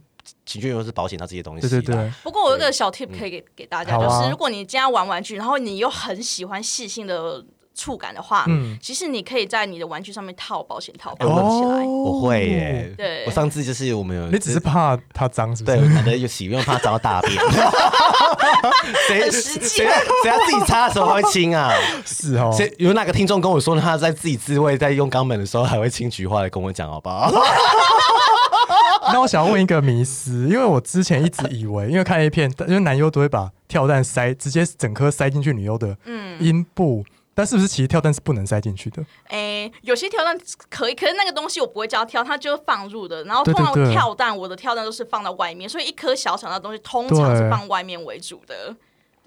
情趣用是保险到这些东西。对对对。不过我有个小 tip 可以给给大家，就是如果你今天玩玩具，然后你又很喜欢细性的。触感的话，嗯，其实你可以在你的玩具上面套保险套，绑起来。我会耶，对，我上次就是我们有，你只是怕它脏，是不是？对，可能有洗，因为怕脏到大便。[LAUGHS] 谁谁谁要自己擦的时候还会亲啊？是哦，谁有哪个听众跟我说他在自己自慰在用肛门的时候还会亲菊花来跟我讲好不好？[LAUGHS] 那我想要问一个迷思，因为我之前一直以为，因为看 A 片，因为男优都会把跳蛋塞直接整颗塞进去女优的阴部。嗯但是不是其实跳蛋是不能塞进去的？哎、欸，有些跳蛋可以，可是那个东西我不会教跳，它就是放入的。然后通常跳蛋，我的跳蛋都是放到外面，所以一颗小小的东西通常是放外面为主的。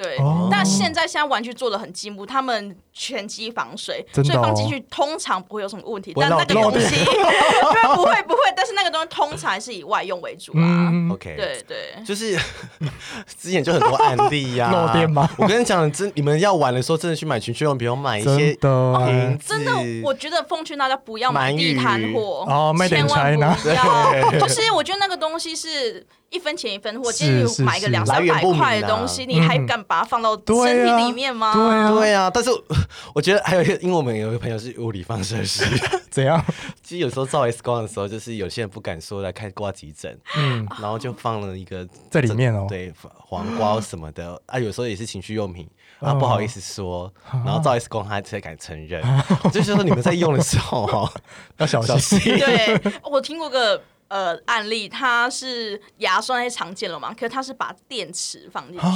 对，哦、但现在现在玩具做的很进步，他们全机防水，哦、所以放进去通常不会有什么问题。但那个东西，对，[LAUGHS] 不会不会，但是那个东西通常还是以外用为主啦。[LAUGHS] 嗯、OK，对对，就是 [LAUGHS] 之前就很多案例呀、啊。漏电吗？我跟你讲，真你们要玩的时候，真的去买情趣用品，比如买一些的、哦。真的，我觉得奉劝大家不要买地摊货哦，千万不要。对就是我觉得那个东西是。一分钱一分货，今天你买个两三百块的东西，你还敢把它放到身体里面吗？对啊，对啊。但是 [LAUGHS] 我觉得还有一个，因为我们有一个朋友是物理放射师，[LAUGHS] 怎样？其实有时候照 X 光的时候，就是有些人不敢说来看挂急诊，嗯，然后就放了一个在里面哦，对，黄瓜什么的 [LAUGHS] 啊，有时候也是情趣用品，啊，不好意思说，然后照 X 光他才敢承认，就是说你们在用的时候哈，要小心。对，我听过个。呃，案例它是牙刷那些常见了嘛？可是它是把电池放进去，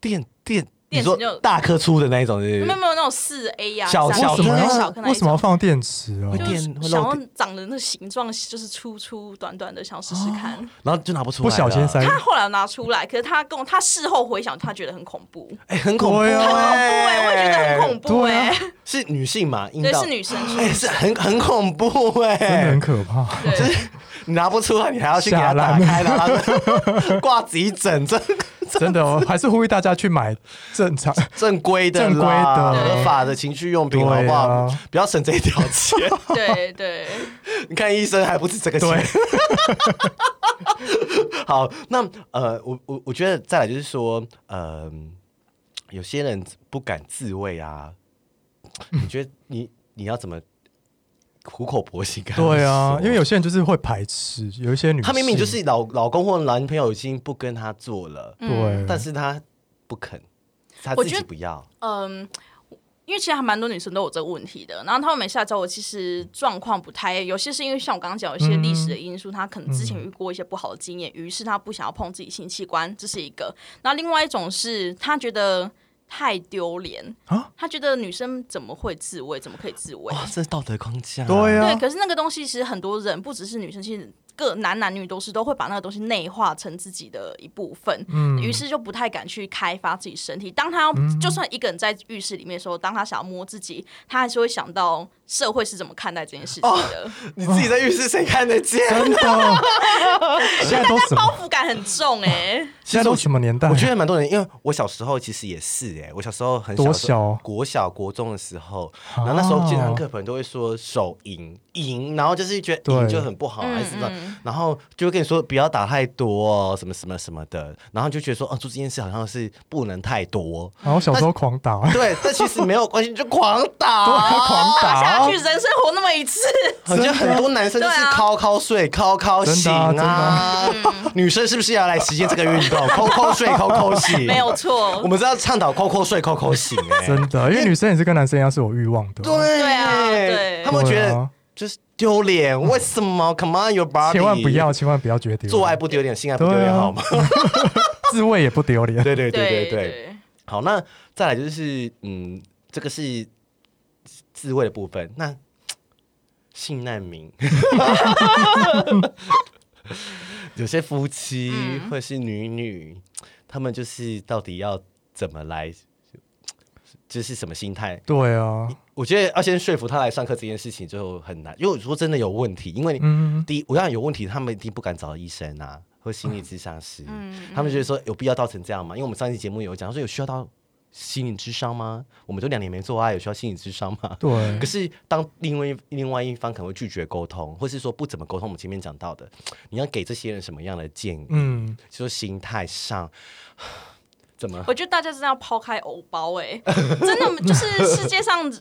电电。你说大颗粗的那一种，没有没有那种四 A 呀，小小颗小颗，为什么要放电池啊？就想要长的那形状就是粗粗短短的，想试试看，然后就拿不出来。不小心塞。他后来拿出来，可是他跟我他事后回想，他觉得很恐怖。哎，很恐怖，很恐怖哎，我也觉得很恐怖哎。是女性嘛？对，是女生。哎，是很很恐怖哎，真的很可怕。就是你拿不出来，你还要去给他打开，然后 [LAUGHS] 挂急诊，这。真的哦，还是呼吁大家去买正常、正规的、正规的、合法的情趣用品，好不好？不要省这一条钱。对对，[LAUGHS] 你看医生还不止这个钱。[LAUGHS] 好，那呃，我我我觉得再来就是说，呃，有些人不敢自慰啊，你觉得你你要怎么？苦口婆心，对啊，因为有些人就是会排斥，有一些女生，她明明就是老老公或男朋友已经不跟她做了，对、嗯，但是她不肯，她自己不要。嗯，因为其实还蛮多女生都有这个问题的，然后他们每次来找我，其实状况不太，有些是因为像我刚刚讲，有些历史的因素，她、嗯、可能之前遇过一些不好的经验，于、嗯、是她不想要碰自己性器官，这是一个。那另外一种是她觉得。太丢脸啊！他觉得女生怎么会自慰？怎么可以自慰？哇，这是道德框架。对啊，对。可是那个东西，其实很多人不只是女生，其实。各男男女都是都会把那个东西内化成自己的一部分，嗯于、嗯、是就不太敢去开发自己身体。当他、嗯、就算一个人在浴室里面的时候，当他想要摸自己，他还是会想到社会是怎么看待这件事情的。哦、你自己在浴室谁看得见？真的？[LAUGHS] 现在都包袱感很重哎、欸。现在都什么年代？我觉得蛮多人，因为我小时候其实也是哎、欸，我小时候很小，小，国小国中的时候，然后那时候健康课本都会说手淫淫，然后就是觉得淫就很不好，还是什么，然后就会跟你说不要打太多哦，什么什么什么的，然后就觉得说哦，做这件事好像是不能太多。然后小时候狂打，对，但其实没有关系，就狂打，[LAUGHS] 狂打下去，人生活那么一次。好像很多男生就是靠靠睡，靠靠醒啊。女生是不是要来实践这个运动？[LAUGHS] 靠靠睡，靠靠醒，没有错。我们是要倡导靠靠睡，靠靠醒。哎，真的，因为女生也是跟男生一样是有欲望的。对对啊，对，他们觉得就是。丢脸？为什么？Come on your body！千万不要，千万不要觉得丢脸。做爱不丢脸，性爱不丢脸，好吗？[LAUGHS] 自慰也不丢脸。对对对对对。好，那再来就是，嗯，这个是自慰的部分。那性难民，有些夫妻或是女女，他们就是到底要怎么来？就是什么心态？对啊，我觉得要先说服他来上课这件事情就很难，因为说真的有问题，因为第一，我要有问题，他们一定不敢找医生啊，或心理咨商师，嗯、他们觉得说有必要造成这样吗？因为我们上一期节目有讲说有需要到心理智商吗？我们都两年没做爱，有需要心理智商吗？对。[LAUGHS] 可是当另外另外一方可能会拒绝沟通，或是说不怎么沟通，我们前面讲到的，你要给这些人什么样的建议？嗯，就是心态上。[SIGHS] 怎么？我觉得大家真的要抛开偶包哎、欸，[LAUGHS] 真的就是世界上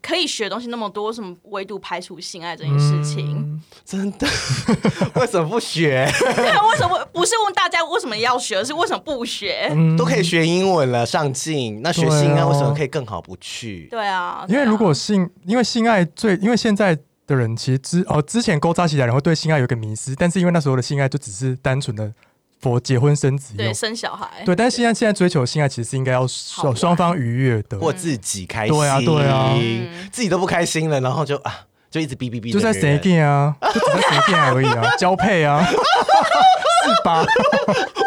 可以学的东西那么多，为什么唯独排除性爱这件事情？嗯、真的？[LAUGHS] 为什么不学？对 [LAUGHS] 为什么不是问大家为什么要学，而是为什么不学？嗯、都可以学英文了，上进，那学性爱为什么可以更好不去？对啊，因为如果性，因为性爱最，因为现在的人其实之哦之前勾扎起来然后对性爱有个迷失，但是因为那时候的性爱就只是单纯的。佛结婚生子，对生小孩，对，但是现在现在追求性爱，其实是应该要双双方愉悦的，或自己开心，对啊，对啊，自己都不开心了，然后就啊，就一直哔哔哔，就在谁见啊，[LAUGHS] 就只在谁见而已啊，[LAUGHS] 交配啊，是吧？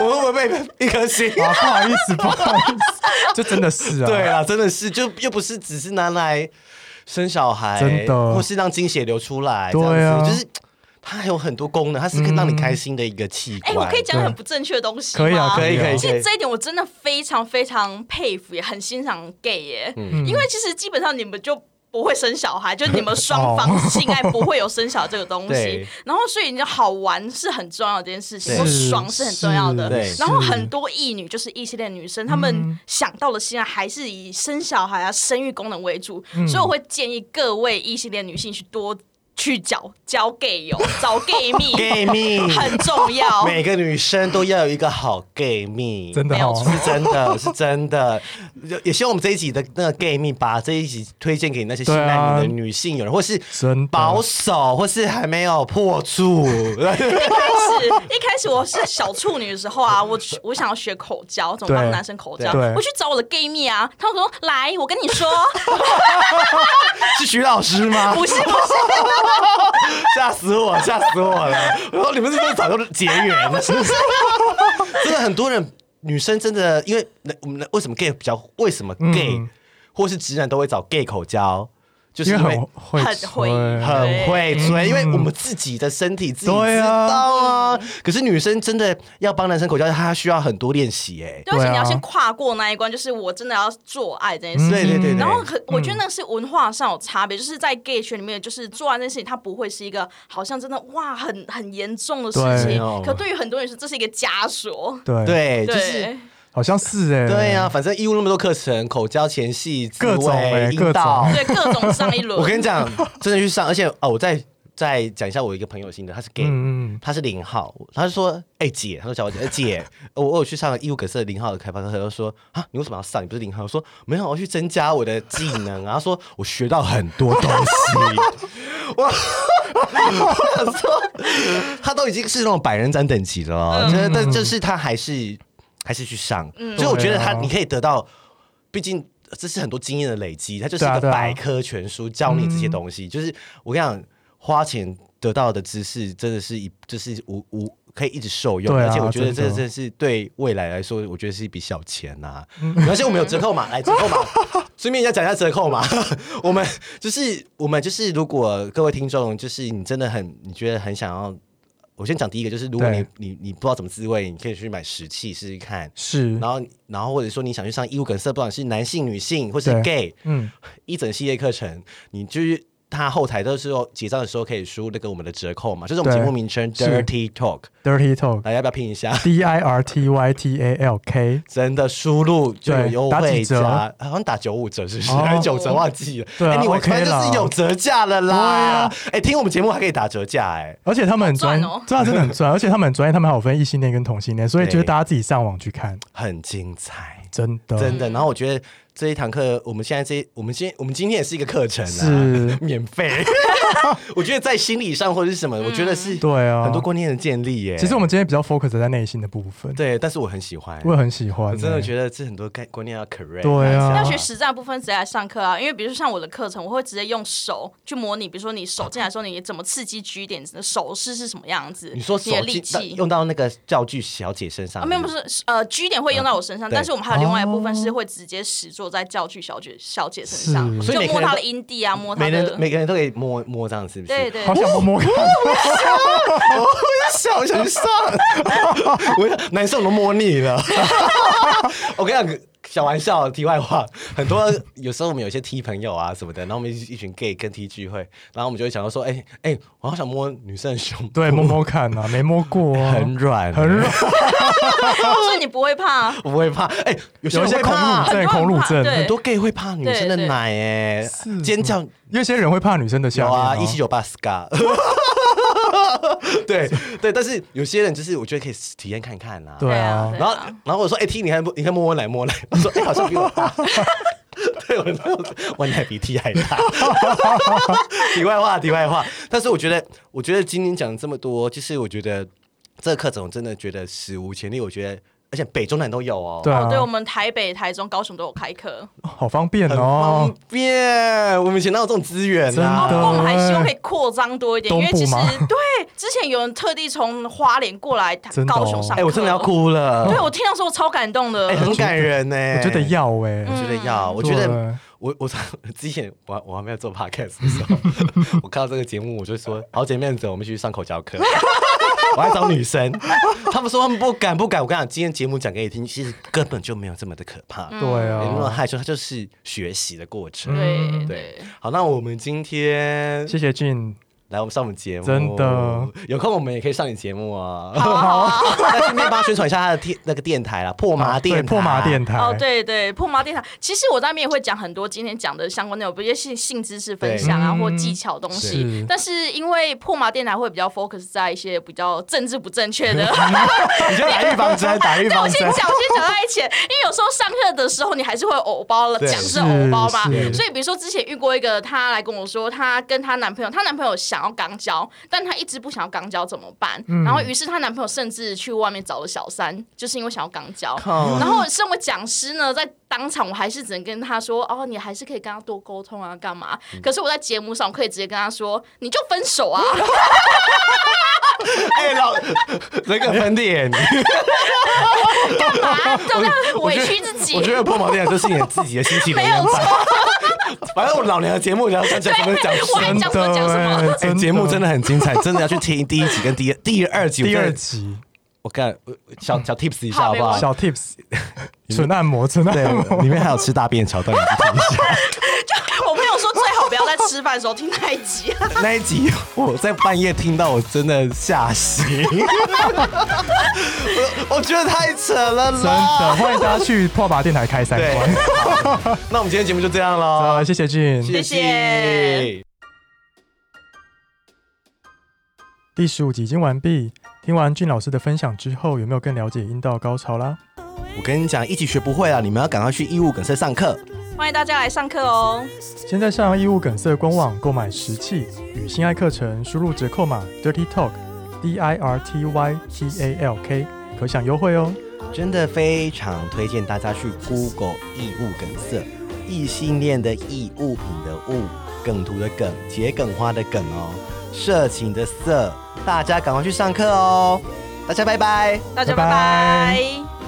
我会不会被一颗心啊？不好意思，不好意思，就真的是啊，对啊，真的是，就又不是只是拿来生小孩，真的，或是让精血流出来，对啊，就是。它还有很多功能，它是可以让你开心的一个器官。哎、嗯欸，我可以讲很不正确的东西吗？可以啊，可以，可以。其实这一点我真的非常非常佩服，也很欣赏 gay 耶。嗯。因为其实基本上你们就不会生小孩，就是你们双方性爱不会有生小孩这个东西。[LAUGHS] 然后，所以你好玩是很重要的这件事情，或爽是很重要的。对。然后很多异女就是异性恋女生，她们想到的性爱还是以生小孩啊、生育功能为主。所以我会建议各位异性恋女性去多。去交交 gay 友，找 gay 蜜，[LAUGHS] gay 蜜很重要。每个女生都要有一个好 gay 蜜，真的哦，是真的，[LAUGHS] 是真的。也希望我们这一集的那个 gay 蜜，把这一集推荐给那些性爱的女性友人，或是保守，或是还没有破处。一开始，一开始我是小处女的时候啊，我我想要学口交，怎么帮男生口交？我去找我的 gay 蜜啊，他们说：“来，我跟你说，[LAUGHS] 是徐老师吗？不是，不是。” [LAUGHS] 吓死我！吓死我了！然后你们是不是早就结缘了？是不是？[LAUGHS] 真的很多人，女生真的，因为我们为什么 gay 比较？为什么 gay、嗯、或是直男都会找 gay 口交？就是因为很会很会很会吹，因为我们自己的身体自己知道啊。可是女生真的要帮男生口交，她需要很多练习哎。而且你要先跨过那一关，就是我真的要做爱这件事情。对对对。然后可，我觉得那是文化上有差别，就是在 gay 圈里面，就是做爱这件事情，它不会是一个好像真的哇很很严重的事情。可对于很多人说，这是一个枷锁。对对，就是。好像是哎、欸，对呀、啊，反正义务那么多课程，口交前戏、各种哎，各种对各种上一轮。我跟你讲，真的去上，而且哦，我再再讲一下我一个朋友心得，他是 gay，、嗯、他是零号，他就说，哎、欸、姐，他说叫我姐，姐，[LAUGHS] 我我有去上义务可是零号的开发课，他就说啊，你为什么要上？你不是零号？我说没有，我要去增加我的技能。然后说我学到很多东西，[LAUGHS] 我，我说他都已经是那种百人斩等级了，嗯、但但就是他还是。还是去上，嗯、所以我觉得他你可以得到，毕竟这是很多经验的累积，它就是一个百科全书教你这些东西。就是我跟你讲，花钱得到的知识真的是一，就是无无可以一直受用，而且我觉得这真是对未来来说，我觉得是一笔小钱呐。而且我们有折扣码，来折扣码，顺便要讲一下折扣码。[LAUGHS] 我们就是我们就是，如果各位听众就是你真的很你觉得很想要。我先讲第一个，就是如果你你你不知道怎么自慰，你可以去买石器试试看。是，然后然后或者说你想去上义务梗塞，不管是男性、女性或是 gay，嗯，一整系列课程，你就是。他后台都是说结账的时候可以输那个我们的折扣嘛，就是我们节目名称 Dirty Talk，Dirty Talk，大家要不要拼一下？D I R T Y T A L K，真的输入就有优惠价，好像打九五折是不是？还是九折忘记了？对啊，你我看就是有折价了啦。哎，听我们节目还可以打折价哎，而且他们很专，真的真的很专，而且他们很专业，他们还有分异性恋跟同性恋，所以就是大家自己上网去看，很精彩。真的，真的。然后我觉得这一堂课，我们现在这，我们今我们今天也是一个课程啊，是 [LAUGHS] 免费。[LAUGHS] 我觉得在心理上或者是什么，我觉得是对啊，很多观念的建立耶。其实我们今天比较 focus 在内心的部分，对。但是我很喜欢，我也很喜欢，我真的觉得这很多概观念要 correct。对啊，要学实战部分直接来上课啊。因为比如说像我的课程，我会直接用手去模拟，比如说你手进来的时候，你怎么刺激 G 点，手势是什么样子？你说你的力气用到那个教具小姐身上？啊，没有，不是，呃，G 点会用到我身上，但是我们还有另外一部分是会直接实作在教具小姐小姐身上，就摸她的阴蒂啊，摸她的。每人每个人都可以摸摸这样，是不是？对对。好想摸摸看，我想，我想上，[LAUGHS] 我男生我都摸腻了。[LAUGHS] 我跟你讲，小玩笑，题外话，[LAUGHS] 很多有时候我们有些 T 朋友啊什么的，然后我们一一群 gay 跟 T 聚会，然后我们就会想到说，哎、欸、哎、欸，我好想摸女生的胸，对，摸摸看啊，没摸过、啊，[LAUGHS] 很软，很软，所以你不会怕？我不会怕，哎、欸，有些恐乳症，恐乳症，很多 gay 会怕女生的奶、欸，哎，尖叫，有些人会怕女生的下面、哦，啊，一七九八 scar。[LAUGHS] 对 [LAUGHS] 对，但是有些人就是我觉得可以体验看看啊。对啊，然后然后我说，哎、欸、T，你看你看摸我奶摸奶，我说哎、欸、好像 [LAUGHS] 比我大。对，我我奶比 T 还大。题外话，题外话，但是我觉得我觉得今天讲这么多，就是我觉得这个课程我真的觉得史无前例，我觉得。而且北中南都有哦，对、啊。哦，对，我们台北、台中、高雄都有开课，好方便哦，方便。我们以前哪有这种资源呢、啊？我们还希望可以扩张多一点，因为其实 [LAUGHS] 对，之前有人特地从花莲过来高雄上课，哎、哦欸，我真的要哭了。对，我听到时候超感动的，欸、很感人呢。我觉得要哎，我觉得要，我觉得我我 [LAUGHS] 之前我我还没有做 podcast 的时候，[LAUGHS] 我看到这个节目，我就说好姐妹走，我们去上口交课。我还找女生，[LAUGHS] 他们说他们不敢不敢。我跟你讲，今天节目讲给你听，其实根本就没有这么的可怕。对啊，没那么害羞，它就是学习的过程。对对，好，那我们今天谢谢 Gin。来，我们上我们节目，真的有空我们也可以上你节目啊。好，在顺便帮他宣传一下他的电那个电台啦，破麻电台，破麻电台。哦，对对，破麻电台。其实我在那边也会讲很多今天讲的相关内容，比如性性知识分享啊，或技巧东西。但是因为破麻电台会比较 focus 在一些比较政治不正确的。[LAUGHS] 你就打预防针，打预防针。我先讲，先讲在前，因为有时候上课的时候你还是会偶包了，讲是偶包嘛。所以比如说之前遇过一个，她来跟我说，她跟她男朋友，她男朋友想要肛交。但她一直不想要肛交怎么办？嗯、然后于是她男朋友甚至去外面找了小三，就是因为想要肛交。然后身为讲师呢，在当场我还是只能跟他说：“哦，你还是可以跟他多沟通啊，干嘛？”可是我在节目上我可以直接跟他说：“ [LAUGHS] 你就分手啊！”哎、欸，老那个喷点，[LAUGHS] 干嘛？这样委屈自己？我觉得破毛店就是你自己的心情没有错。[LAUGHS] 反正我老娘的节目，你要讲讲什么讲真的，哎，节目真的很精彩，真的要去听第一集跟第第二集。第二集，我看小小 tips 一下好不好？小 tips，[LAUGHS] 纯按摩，纯按摩，里面还有吃大便的桥段，你去听一下。[LAUGHS] 吃饭的时候听那一集。[LAUGHS] 那一集我在半夜听到，我真的吓醒。[LAUGHS] 我我觉得太扯了，真的。欢迎大家去破把电台开三关。那我们今天节目就这样了，好，谢谢 Gin，谢谢。第十五集已经完毕，听完 Gin 老师的分享之后，有没有更了解阴道高潮啦？我跟你讲，一起学不会啊，你们要赶快去义务梗塞上课。欢迎大家来上课哦！现在上异物梗塞官网购买石器与性爱课程，输入折扣码 Dirty Talk D I R T Y T A L K 可享优惠哦！真的非常推荐大家去 Google 异物梗塞，异性恋的异物品的物，梗图的梗，桔梗花的梗哦，色情的色，大家赶快去上课哦！大家拜拜，大家拜拜。